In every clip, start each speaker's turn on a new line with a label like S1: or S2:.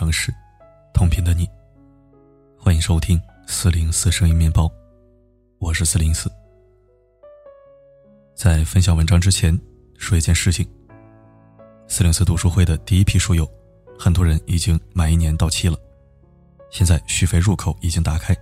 S1: 城市，同频的你。欢迎收听四零四声音面包，我是四零四。在分享文章之前，说一件事情：四零四读书会的第一批书友，很多人已经满一年到期了，现在续费入口已经打开，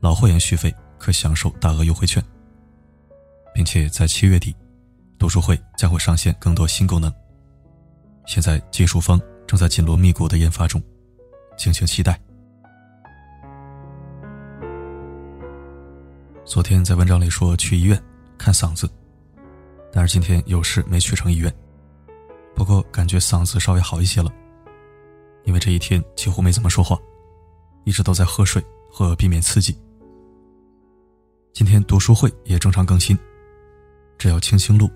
S1: 老会员续费可享受大额优惠券，并且在七月底，读书会将会上线更多新功能。现在技术方正在紧锣密鼓的研发中，敬请期待。昨天在文章里说去医院看嗓子，但是今天有事没去成医院。不过感觉嗓子稍微好一些了，因为这一天几乎没怎么说话，一直都在喝水和避免刺激。今天读书会也正常更新，只要轻轻录，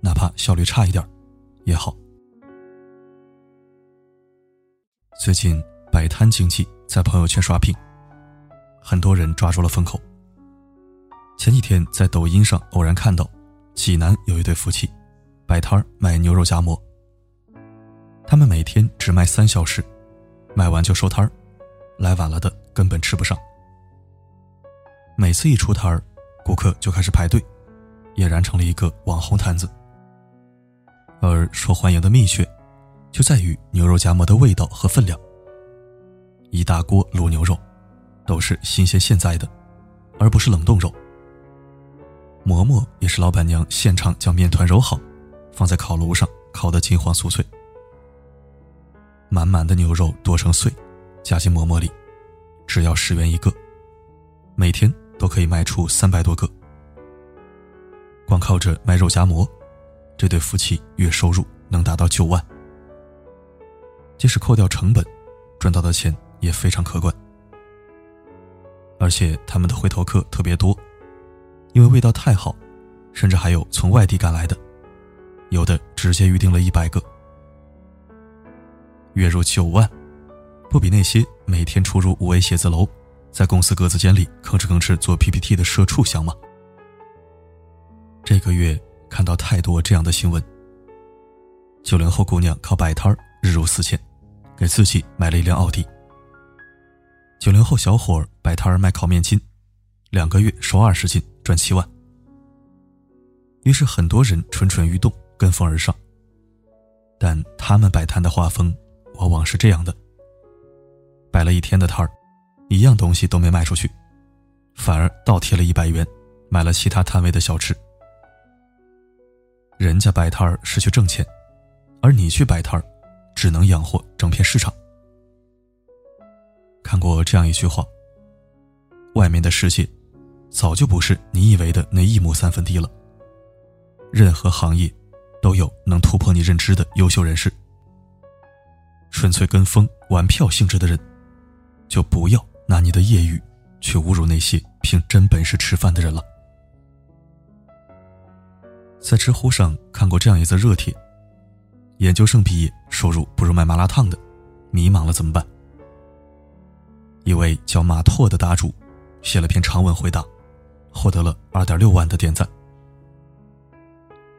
S1: 哪怕效率差一点也好。最近摆摊经济在朋友圈刷屏，很多人抓住了风口。前几天在抖音上偶然看到，济南有一对夫妻摆摊卖牛肉夹馍。他们每天只卖三小时，卖完就收摊儿，来晚了的根本吃不上。每次一出摊儿，顾客就开始排队，俨然成了一个网红摊子。而受欢迎的秘诀。就在于牛肉夹馍的味道和分量。一大锅卤牛肉，都是新鲜现宰的，而不是冷冻肉。馍馍也是老板娘现场将面团揉好，放在烤炉上烤得金黄酥脆。满满的牛肉剁成碎，夹进馍馍里，只要十元一个，每天都可以卖出三百多个。光靠着卖肉夹馍，这对夫妻月收入能达到九万。即使扣掉成本，赚到的钱也非常可观。而且他们的回头客特别多，因为味道太好，甚至还有从外地赶来的，有的直接预定了一百个。月入九万，不比那些每天出入五 A 写字楼，在公司格子间里吭哧吭哧做 PPT 的社畜香吗？这个月看到太多这样的新闻：九零后姑娘靠摆摊日入四千。给自己买了一辆奥迪。九零后小伙摆摊卖烤面筋，两个月收二十斤，赚七万。于是很多人蠢蠢欲动，跟风而上。但他们摆摊的画风往往是这样的：摆了一天的摊儿，一样东西都没卖出去，反而倒贴了一百元，买了其他摊位的小吃。人家摆摊儿是去挣钱，而你去摆摊儿。只能养活整片市场。看过这样一句话：“外面的世界，早就不是你以为的那一亩三分地了。任何行业，都有能突破你认知的优秀人士。纯粹跟风玩票性质的人，就不要拿你的业余去侮辱那些凭真本事吃饭的人了。”在知乎上看过这样一则热帖。研究生毕业，收入不如卖麻辣烫的，迷茫了怎么办？一位叫马拓的答主写了篇长文回答，获得了二点六万的点赞。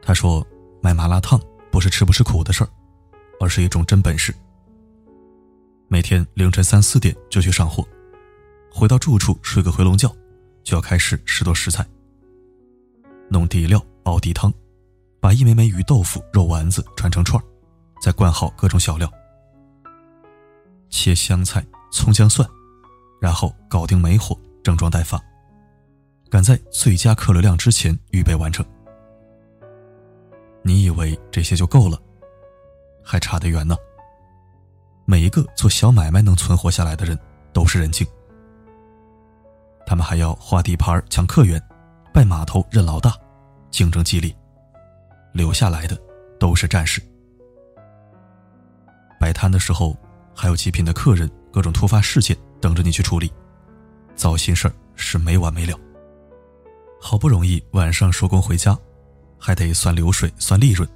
S1: 他说：“卖麻辣烫不是吃不吃苦的事儿，而是一种真本事。每天凌晨三四点就去上货，回到住处睡个回笼觉，就要开始拾掇食材，弄底料熬底汤，把一枚枚鱼豆腐、肉丸子串成串儿。”再灌好各种小料，切香菜、葱姜蒜，然后搞定煤火，整装待发，赶在最佳客流量之前预备完成。你以为这些就够了？还差得远呢。每一个做小买卖能存活下来的人都是人精，他们还要画地盘、抢客源、拜码头、认老大，竞争激烈，留下来的都是战士。摆摊的时候，还有极品的客人，各种突发事件等着你去处理，糟心事儿是没完没了。好不容易晚上收工回家，还得算流水、算利润，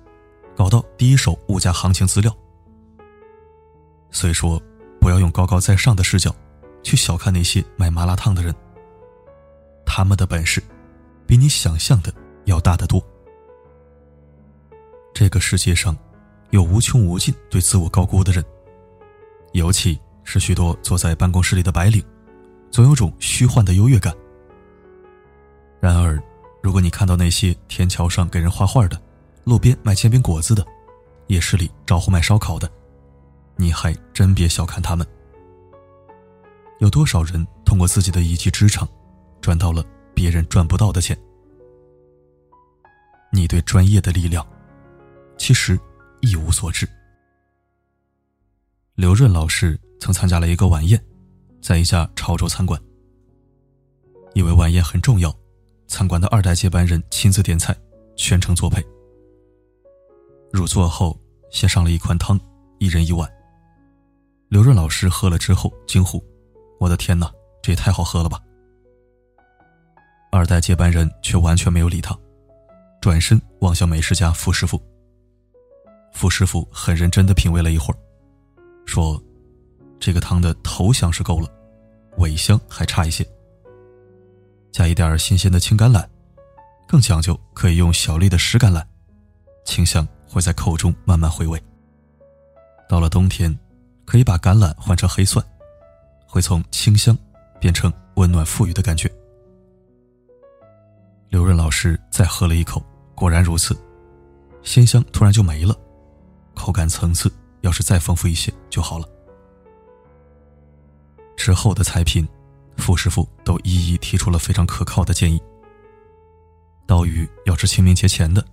S1: 搞到第一手物价行情资料。所以说，不要用高高在上的视角去小看那些卖麻辣烫的人，他们的本事比你想象的要大得多。这个世界上。有无穷无尽对自我高估的人，尤其是许多坐在办公室里的白领，总有种虚幻的优越感。然而，如果你看到那些天桥上给人画画的，路边卖煎饼果子的，夜市里招呼卖烧烤的，你还真别小看他们。有多少人通过自己的一技之长，赚到了别人赚不到的钱？你对专业的力量，其实一无所知。刘润老师曾参加了一个晚宴，在一家潮州餐馆。因为晚宴很重要，餐馆的二代接班人亲自点菜，全程作陪。入座后，先上了一款汤，一人一碗。刘润老师喝了之后惊呼。我的天哪，这也太好喝了吧！二代接班人却完全没有理他，转身望向美食家傅师傅。傅师傅很认真的品味了一会儿，说：“这个汤的头香是够了，尾香还差一些。加一点新鲜的青橄榄，更讲究可以用小粒的石橄榄，清香会在口中慢慢回味。到了冬天，可以把橄榄换成黑蒜。”会从清香变成温暖富裕的感觉。刘润老师再喝了一口，果然如此，鲜香突然就没了，口感层次要是再丰富一些就好了。之后的菜品，傅师傅都一一提出了非常可靠的建议。刀鱼要吃清明节前的，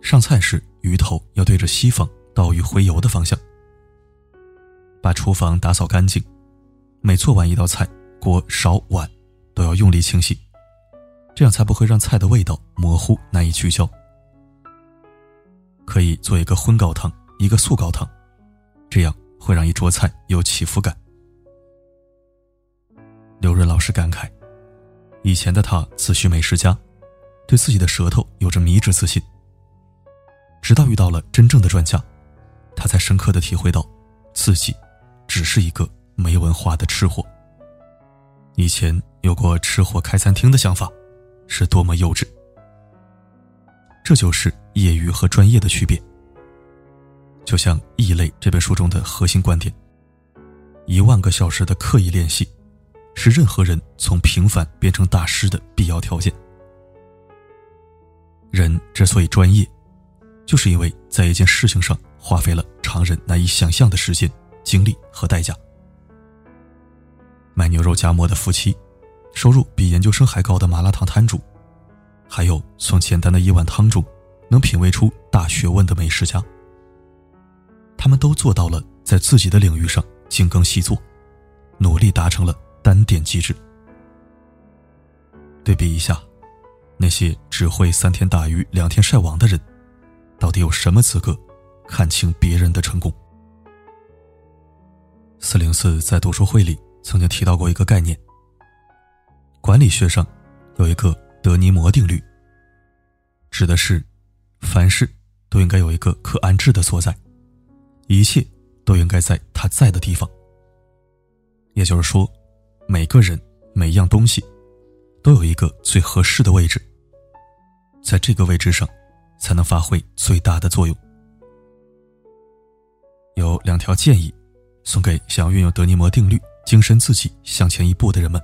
S1: 上菜时鱼头要对着西方，刀鱼回游的方向。把厨房打扫干净。每做完一道菜，锅勺碗都要用力清洗，这样才不会让菜的味道模糊难以聚焦。可以做一个荤高汤，一个素高汤，这样会让一桌菜有起伏感。刘润老师感慨，以前的他自诩美食家，对自己的舌头有着迷之自信。直到遇到了真正的专家，他才深刻的体会到，自己只是一个。没文化的吃货，以前有过吃货开餐厅的想法，是多么幼稚。这就是业余和专业的区别。就像《异类》这本书中的核心观点：一万个小时的刻意练习，是任何人从平凡变成大师的必要条件。人之所以专业，就是因为在一件事情上花费了常人难以想象的时间、精力和代价。卖牛肉夹馍的夫妻，收入比研究生还高的麻辣烫摊主，还有从简单的一碗汤中能品味出大学问的美食家，他们都做到了在自己的领域上精耕细作，努力达成了单点机制。对比一下，那些只会三天打鱼两天晒网的人，到底有什么资格看清别人的成功？四零四在读书会里。曾经提到过一个概念，管理学上有一个德尼摩定律，指的是凡事都应该有一个可安置的所在，一切都应该在他在的地方。也就是说，每个人每样东西都有一个最合适的位置，在这个位置上才能发挥最大的作用。有两条建议，送给想要运用德尼摩定律。精神自己向前一步的人们，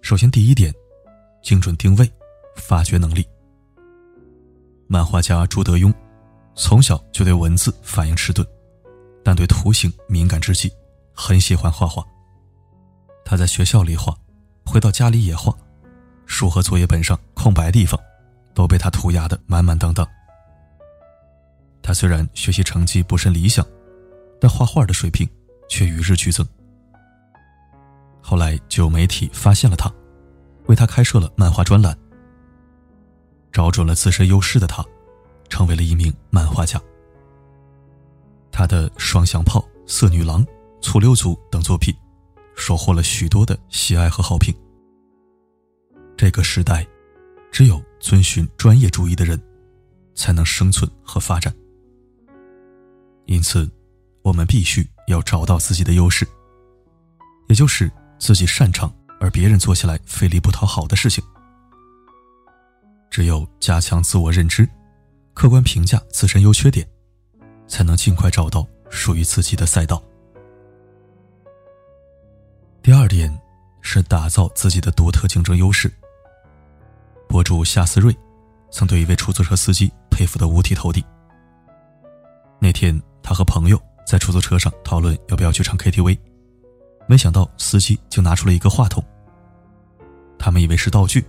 S1: 首先第一点，精准定位，发掘能力。漫画家朱德庸从小就对文字反应迟钝，但对图形敏感至极，很喜欢画画。他在学校里画，回到家里也画，书和作业本上空白地方都被他涂鸦的满满当当。他虽然学习成绩不甚理想，但画画的水平。却与日俱增。后来，就有媒体发现了他，为他开设了漫画专栏。找准了自身优势的他，成为了一名漫画家。他的《双响炮》《色女郎》《醋溜族》等作品，收获了许多的喜爱和好评。这个时代，只有遵循专业主义的人，才能生存和发展。因此。我们必须要找到自己的优势，也就是自己擅长而别人做起来费力不讨好的事情。只有加强自我认知，客观评价自身优缺点，才能尽快找到属于自己的赛道。第二点是打造自己的独特竞争优势。博主夏思睿曾对一位出租车司机佩服得五体投地。那天，他和朋友在出租车上讨论要不要去唱 KTV，没想到司机就拿出了一个话筒。他们以为是道具，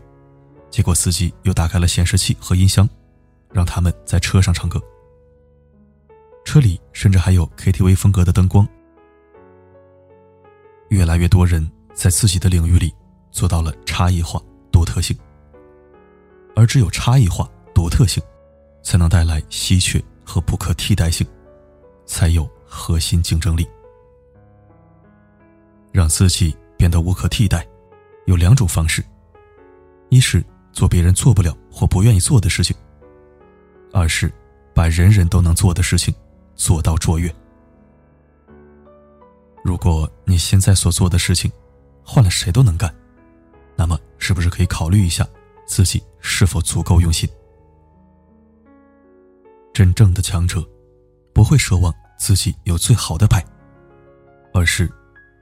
S1: 结果司机又打开了显示器和音箱，让他们在车上唱歌。车里甚至还有 KTV 风格的灯光。越来越多人在自己的领域里做到了差异化、独特性，而只有差异化、独特性，才能带来稀缺和不可替代性，才有核心竞争力。让自己变得无可替代，有两种方式：一是做别人做不了或不愿意做的事情；而是把人人都能做的事情做到卓越。如果你现在所做的事情，换了谁都能干，那么是不是可以考虑一下自己是否足够用心？真正的强者，不会奢望自己有最好的牌，而是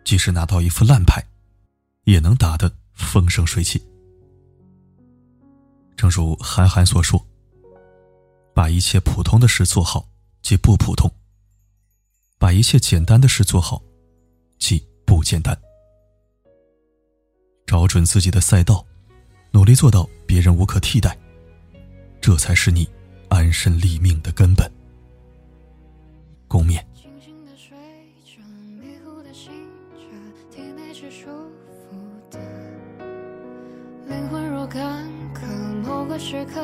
S1: 即使拿到一副烂牌，也能打得风生水起。正如韩寒所说：“把一切普通的事做好，即不普通；把一切简单的事做好。”即不简单。找准自己的赛道，努力做到别人无可替代，这才是你安身立命的根本。共勉。个时刻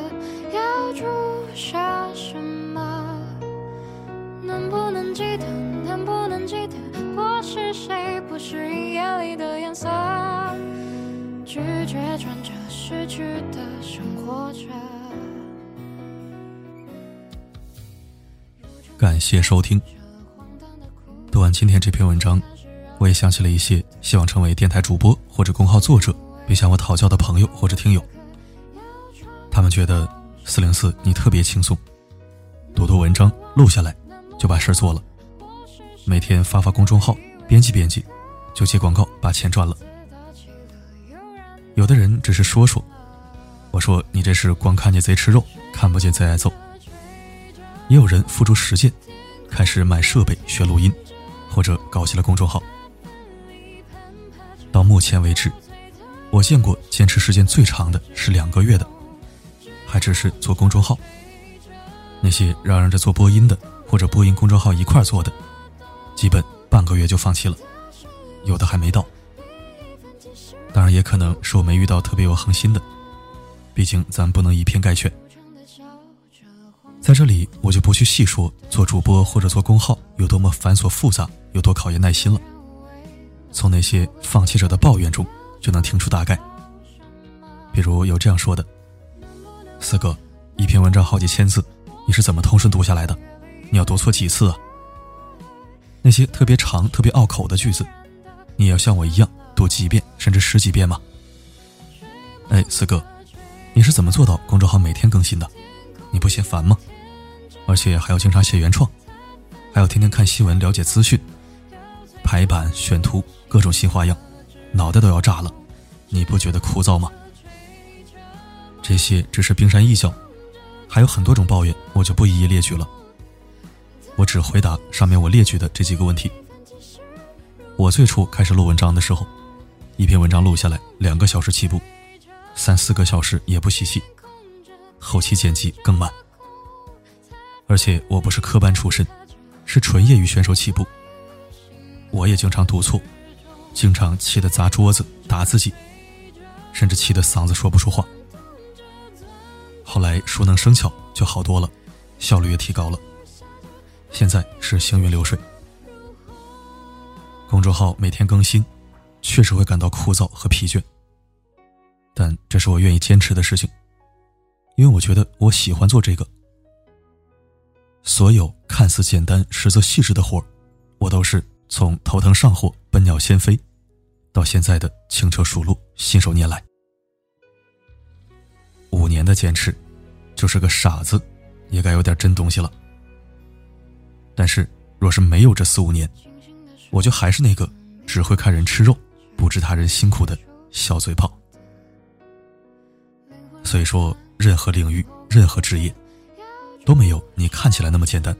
S1: 要注下什么？能不能记得？能不能记得？我是谁不适应眼里的颜色？拒绝穿着失去的生活着。感谢收听。读完今天这篇文章，我也想起了一些希望成为电台主播或者公号作者并向我讨教的朋友或者听友。他们觉得四零四你特别轻松，读读文章录下来就把事儿做了，每天发发公众号。编辑编辑，就接广告把钱赚了。有的人只是说说，我说你这是光看见贼吃肉，看不见贼挨揍。也有人付诸实践，开始买设备学录音，或者搞起了公众号。到目前为止，我见过坚持时间最长的是两个月的，还只是做公众号。那些嚷嚷着做播音的，或者播音公众号一块做的，基本。半个月就放弃了，有的还没到。当然，也可能是我没遇到特别有恒心的，毕竟咱不能以偏概全。在这里，我就不去细说做主播或者做公号有多么繁琐复杂，有多考验耐心了。从那些放弃者的抱怨中，就能听出大概。比如有这样说的：“四哥，一篇文章好几千字，你是怎么通顺读下来的？你要读错几次啊？”那些特别长、特别拗口的句子，你也要像我一样读几遍甚至十几遍吗？哎，四哥，你是怎么做到公众号每天更新的？你不嫌烦吗？而且还要经常写原创，还要天天看新闻了解资讯，排版选图各种新花样，脑袋都要炸了，你不觉得枯燥吗？这些只是冰山一角，还有很多种抱怨，我就不一一列举了。我只回答上面我列举的这几个问题。我最初开始录文章的时候，一篇文章录下来两个小时起步，三四个小时也不稀奇。后期剪辑更慢，而且我不是科班出身，是纯业余选手起步。我也经常读错，经常气得砸桌子打自己，甚至气得嗓子说不出话。后来熟能生巧就好多了，效率也提高了。现在是行云流水。公众号每天更新，确实会感到枯燥和疲倦，但这是我愿意坚持的事情，因为我觉得我喜欢做这个。所有看似简单实则细致的活我都是从头疼上火、笨鸟先飞，到现在的轻车熟路、信手拈来。五年的坚持，就是个傻子，也该有点真东西了。但是，若是没有这四五年，我就还是那个只会看人吃肉，不知他人辛苦的小嘴炮。所以说，任何领域、任何职业，都没有你看起来那么简单。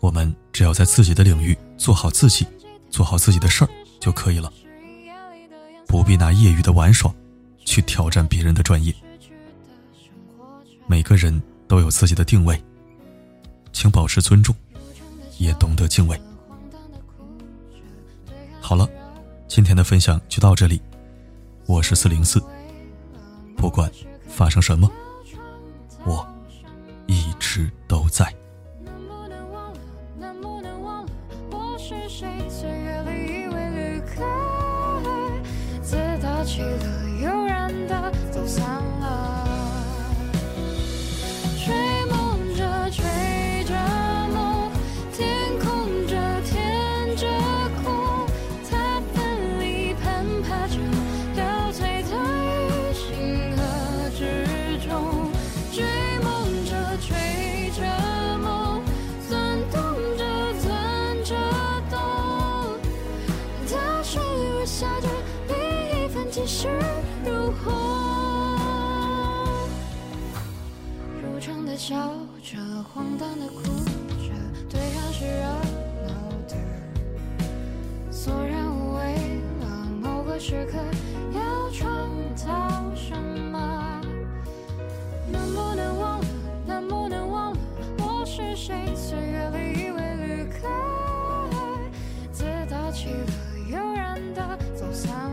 S1: 我们只要在自己的领域做好自己，做好自己的事儿就可以了，不必拿业余的玩耍去挑战别人的专业。每个人都有自己的定位，请保持尊重，也懂得敬畏。好了，今天的分享就到这里，我是四零四，不管发生什么，我一直都在。
S2: 笑着，荒诞的哭着，对抗是热闹的，索然无味了。某个时刻要创造什么？能不能忘了？能不能忘了我是谁？岁月里以为旅客，自打起了，悠然的走散